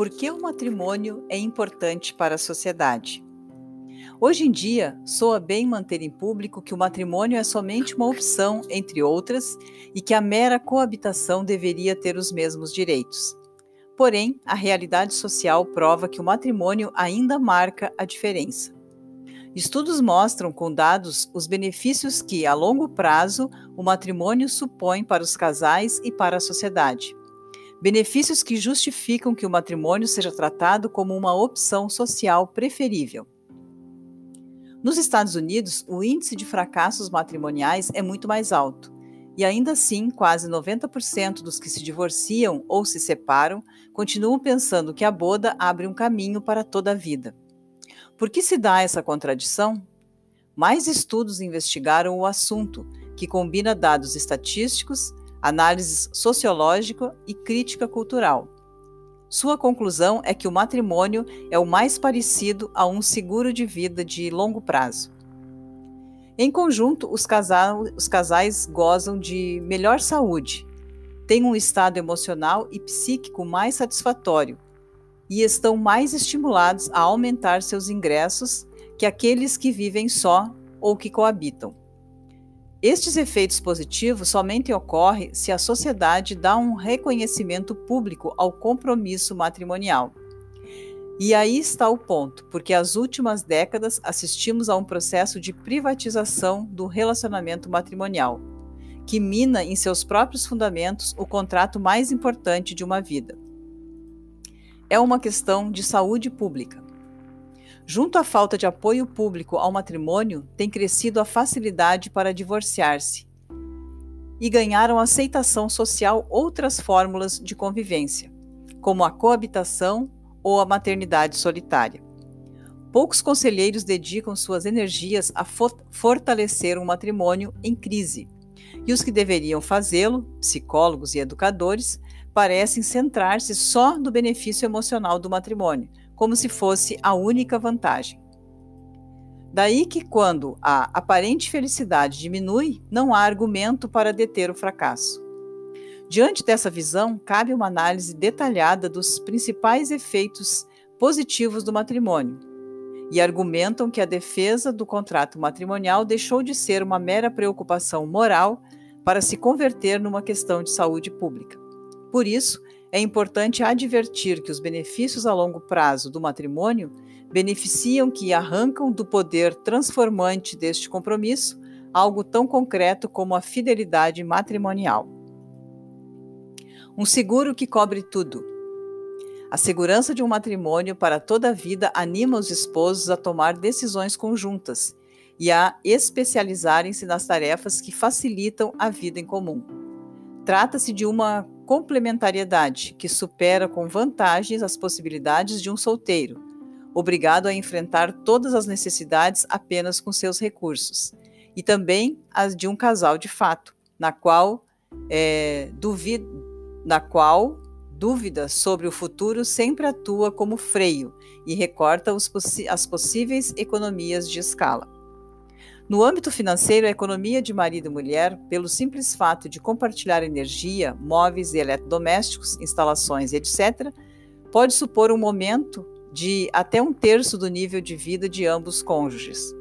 Por que o matrimônio é importante para a sociedade? Hoje em dia, soa bem manter em público que o matrimônio é somente uma opção, entre outras, e que a mera coabitação deveria ter os mesmos direitos. Porém, a realidade social prova que o matrimônio ainda marca a diferença. Estudos mostram com dados os benefícios que, a longo prazo, o matrimônio supõe para os casais e para a sociedade. Benefícios que justificam que o matrimônio seja tratado como uma opção social preferível. Nos Estados Unidos, o índice de fracassos matrimoniais é muito mais alto, e ainda assim, quase 90% dos que se divorciam ou se separam continuam pensando que a boda abre um caminho para toda a vida. Por que se dá essa contradição? Mais estudos investigaram o assunto, que combina dados estatísticos, análise sociológica e crítica cultural. Sua conclusão é que o matrimônio é o mais parecido a um seguro de vida de longo prazo. Em conjunto, os, casal, os casais gozam de melhor saúde, têm um estado emocional e psíquico mais satisfatório e estão mais estimulados a aumentar seus ingressos que aqueles que vivem só ou que coabitam. Estes efeitos positivos somente ocorrem se a sociedade dá um reconhecimento público ao compromisso matrimonial. E aí está o ponto, porque as últimas décadas assistimos a um processo de privatização do relacionamento matrimonial, que mina em seus próprios fundamentos o contrato mais importante de uma vida. É uma questão de saúde pública. Junto à falta de apoio público ao matrimônio, tem crescido a facilidade para divorciar-se e ganharam aceitação social outras fórmulas de convivência, como a coabitação ou a maternidade solitária. Poucos conselheiros dedicam suas energias a fortalecer um matrimônio em crise, e os que deveriam fazê-lo, psicólogos e educadores, parecem centrar-se só no benefício emocional do matrimônio, como se fosse a única vantagem. Daí que, quando a aparente felicidade diminui, não há argumento para deter o fracasso. Diante dessa visão, cabe uma análise detalhada dos principais efeitos positivos do matrimônio, e argumentam que a defesa do contrato matrimonial deixou de ser uma mera preocupação moral para se converter numa questão de saúde pública. Por isso, é importante advertir que os benefícios a longo prazo do matrimônio beneficiam que arrancam do poder transformante deste compromisso algo tão concreto como a fidelidade matrimonial. Um seguro que cobre tudo. A segurança de um matrimônio para toda a vida anima os esposos a tomar decisões conjuntas e a especializarem-se nas tarefas que facilitam a vida em comum. Trata-se de uma complementariedade que supera com vantagens as possibilidades de um solteiro, obrigado a enfrentar todas as necessidades apenas com seus recursos, e também as de um casal de fato, na qual, é, na qual dúvida sobre o futuro sempre atua como freio e recorta as possíveis economias de escala. No âmbito financeiro, a economia de marido e mulher, pelo simples fato de compartilhar energia, móveis e eletrodomésticos, instalações, etc., pode supor um momento de até um terço do nível de vida de ambos cônjuges.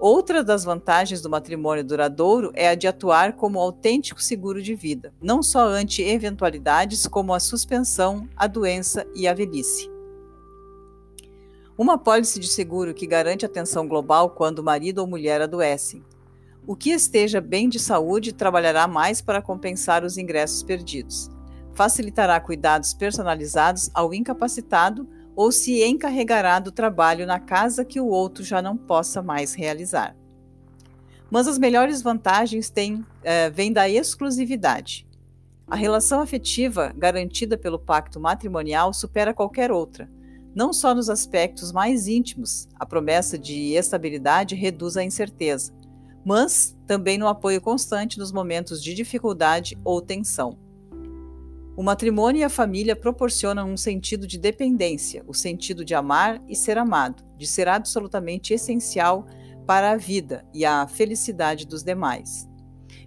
Outra das vantagens do matrimônio duradouro é a de atuar como autêntico seguro de vida, não só ante eventualidades como a suspensão, a doença e a velhice. Uma pólice de seguro que garante atenção global quando o marido ou mulher adoecem. O que esteja bem de saúde trabalhará mais para compensar os ingressos perdidos. Facilitará cuidados personalizados ao incapacitado ou se encarregará do trabalho na casa que o outro já não possa mais realizar. Mas as melhores vantagens têm, é, vêm da exclusividade. A relação afetiva garantida pelo pacto matrimonial supera qualquer outra não só nos aspectos mais íntimos, a promessa de estabilidade reduz a incerteza, mas também no apoio constante nos momentos de dificuldade ou tensão. O matrimônio e a família proporcionam um sentido de dependência, o sentido de amar e ser amado, de ser absolutamente essencial para a vida e a felicidade dos demais.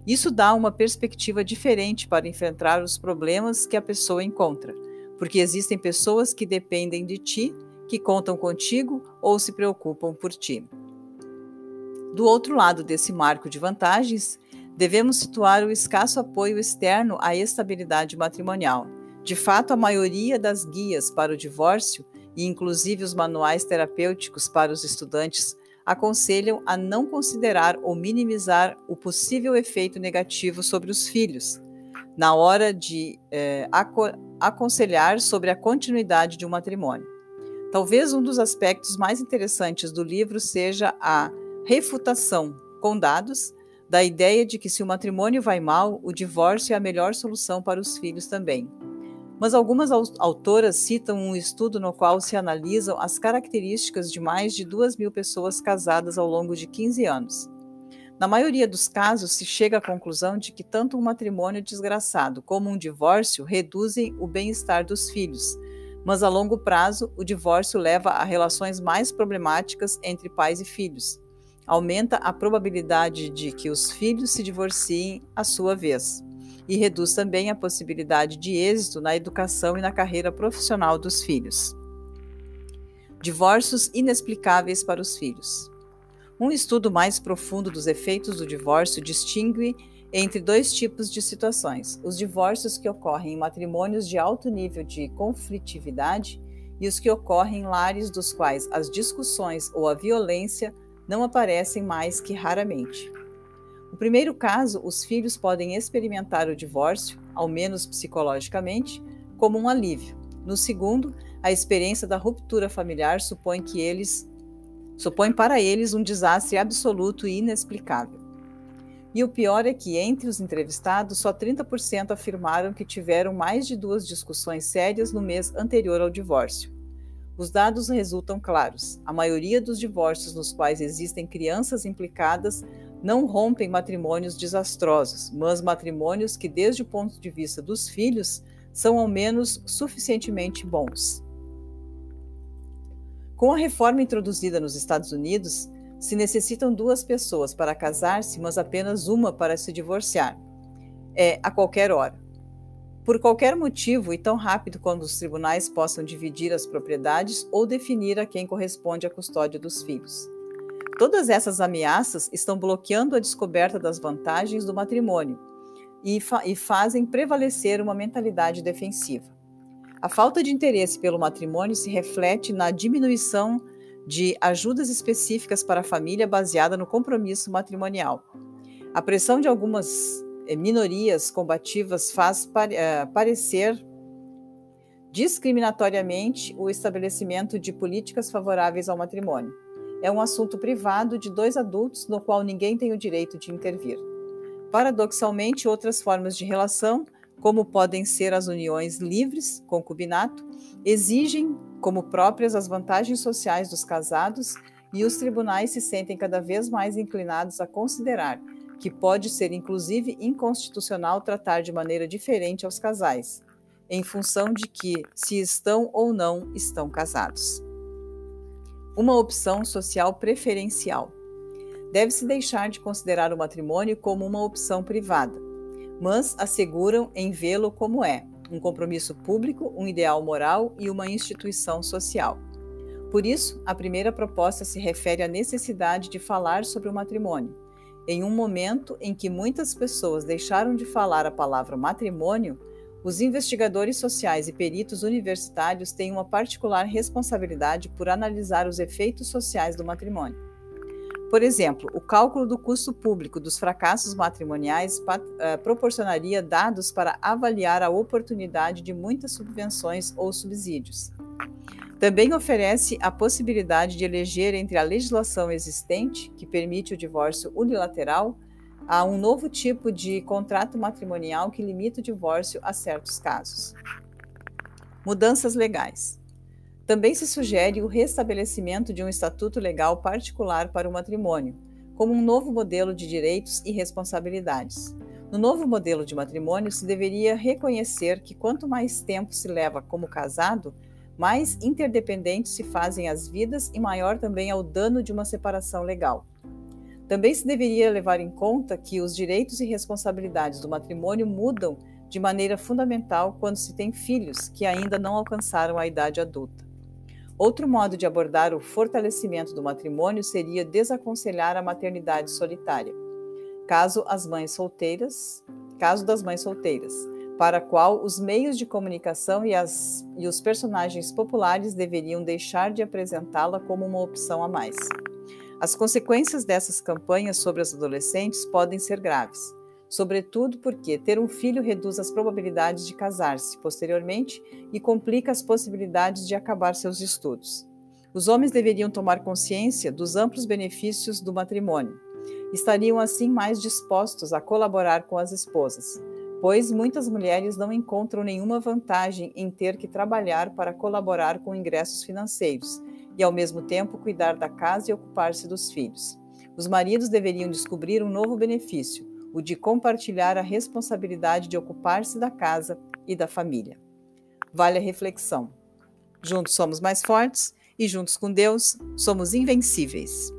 Isso dá uma perspectiva diferente para enfrentar os problemas que a pessoa encontra porque existem pessoas que dependem de ti, que contam contigo ou se preocupam por ti. Do outro lado desse marco de vantagens, devemos situar o escasso apoio externo à estabilidade matrimonial. De fato, a maioria das guias para o divórcio, e inclusive os manuais terapêuticos para os estudantes, aconselham a não considerar ou minimizar o possível efeito negativo sobre os filhos, na hora de é, aconselhar sobre a continuidade de um matrimônio. Talvez um dos aspectos mais interessantes do livro seja a refutação, com dados, da ideia de que se o matrimônio vai mal, o divórcio é a melhor solução para os filhos também. Mas algumas autoras citam um estudo no qual se analisam as características de mais de duas mil pessoas casadas ao longo de 15 anos. Na maioria dos casos, se chega à conclusão de que tanto um matrimônio desgraçado como um divórcio reduzem o bem-estar dos filhos, mas a longo prazo, o divórcio leva a relações mais problemáticas entre pais e filhos. Aumenta a probabilidade de que os filhos se divorciem à sua vez e reduz também a possibilidade de êxito na educação e na carreira profissional dos filhos. Divórcios inexplicáveis para os filhos. Um estudo mais profundo dos efeitos do divórcio distingue entre dois tipos de situações: os divórcios que ocorrem em matrimônios de alto nível de conflitividade e os que ocorrem em lares dos quais as discussões ou a violência não aparecem mais que raramente. No primeiro caso, os filhos podem experimentar o divórcio, ao menos psicologicamente, como um alívio. No segundo, a experiência da ruptura familiar supõe que eles supõe para eles um desastre absoluto e inexplicável. E o pior é que entre os entrevistados, só 30% afirmaram que tiveram mais de duas discussões sérias no mês anterior ao divórcio. Os dados resultam claros. A maioria dos divórcios nos quais existem crianças implicadas não rompem matrimônios desastrosos, mas matrimônios que, desde o ponto de vista dos filhos, são ao menos suficientemente bons. Com a reforma introduzida nos Estados Unidos, se necessitam duas pessoas para casar-se, mas apenas uma para se divorciar. É a qualquer hora. Por qualquer motivo e tão rápido quando os tribunais possam dividir as propriedades ou definir a quem corresponde a custódia dos filhos. Todas essas ameaças estão bloqueando a descoberta das vantagens do matrimônio e, fa e fazem prevalecer uma mentalidade defensiva. A falta de interesse pelo matrimônio se reflete na diminuição de ajudas específicas para a família baseada no compromisso matrimonial. A pressão de algumas eh, minorias combativas faz eh, parecer discriminatoriamente o estabelecimento de políticas favoráveis ao matrimônio é um assunto privado de dois adultos no qual ninguém tem o direito de intervir. Paradoxalmente, outras formas de relação, como podem ser as uniões livres, concubinato, exigem como próprias as vantagens sociais dos casados e os tribunais se sentem cada vez mais inclinados a considerar que pode ser inclusive inconstitucional tratar de maneira diferente aos casais, em função de que se estão ou não estão casados uma opção social preferencial. Deve-se deixar de considerar o matrimônio como uma opção privada, mas asseguram em vê-lo como é, um compromisso público, um ideal moral e uma instituição social. Por isso, a primeira proposta se refere à necessidade de falar sobre o matrimônio. Em um momento em que muitas pessoas deixaram de falar a palavra matrimônio, os investigadores sociais e peritos universitários têm uma particular responsabilidade por analisar os efeitos sociais do matrimônio. Por exemplo, o cálculo do custo público dos fracassos matrimoniais uh, proporcionaria dados para avaliar a oportunidade de muitas subvenções ou subsídios. Também oferece a possibilidade de eleger entre a legislação existente, que permite o divórcio unilateral, Há um novo tipo de contrato matrimonial que limita o divórcio a certos casos. Mudanças legais. Também se sugere o restabelecimento de um estatuto legal particular para o matrimônio, como um novo modelo de direitos e responsabilidades. No novo modelo de matrimônio, se deveria reconhecer que quanto mais tempo se leva como casado, mais interdependentes se fazem as vidas e maior também é o dano de uma separação legal. Também se deveria levar em conta que os direitos e responsabilidades do matrimônio mudam de maneira fundamental quando se tem filhos que ainda não alcançaram a idade adulta. Outro modo de abordar o fortalecimento do matrimônio seria desaconselhar a maternidade solitária, caso as mães solteiras, caso das mães solteiras, para a qual os meios de comunicação e, as, e os personagens populares deveriam deixar de apresentá-la como uma opção a mais. As consequências dessas campanhas sobre os adolescentes podem ser graves sobretudo porque ter um filho reduz as probabilidades de casar-se posteriormente e complica as possibilidades de acabar seus estudos. Os homens deveriam tomar consciência dos amplos benefícios do matrimônio. Estariam assim mais dispostos a colaborar com as esposas, pois muitas mulheres não encontram nenhuma vantagem em ter que trabalhar para colaborar com ingressos financeiros e, ao mesmo tempo, cuidar da casa e ocupar-se dos filhos. Os maridos deveriam descobrir um novo benefício, o de compartilhar a responsabilidade de ocupar-se da casa e da família. Vale a reflexão. Juntos somos mais fortes e juntos com Deus somos invencíveis.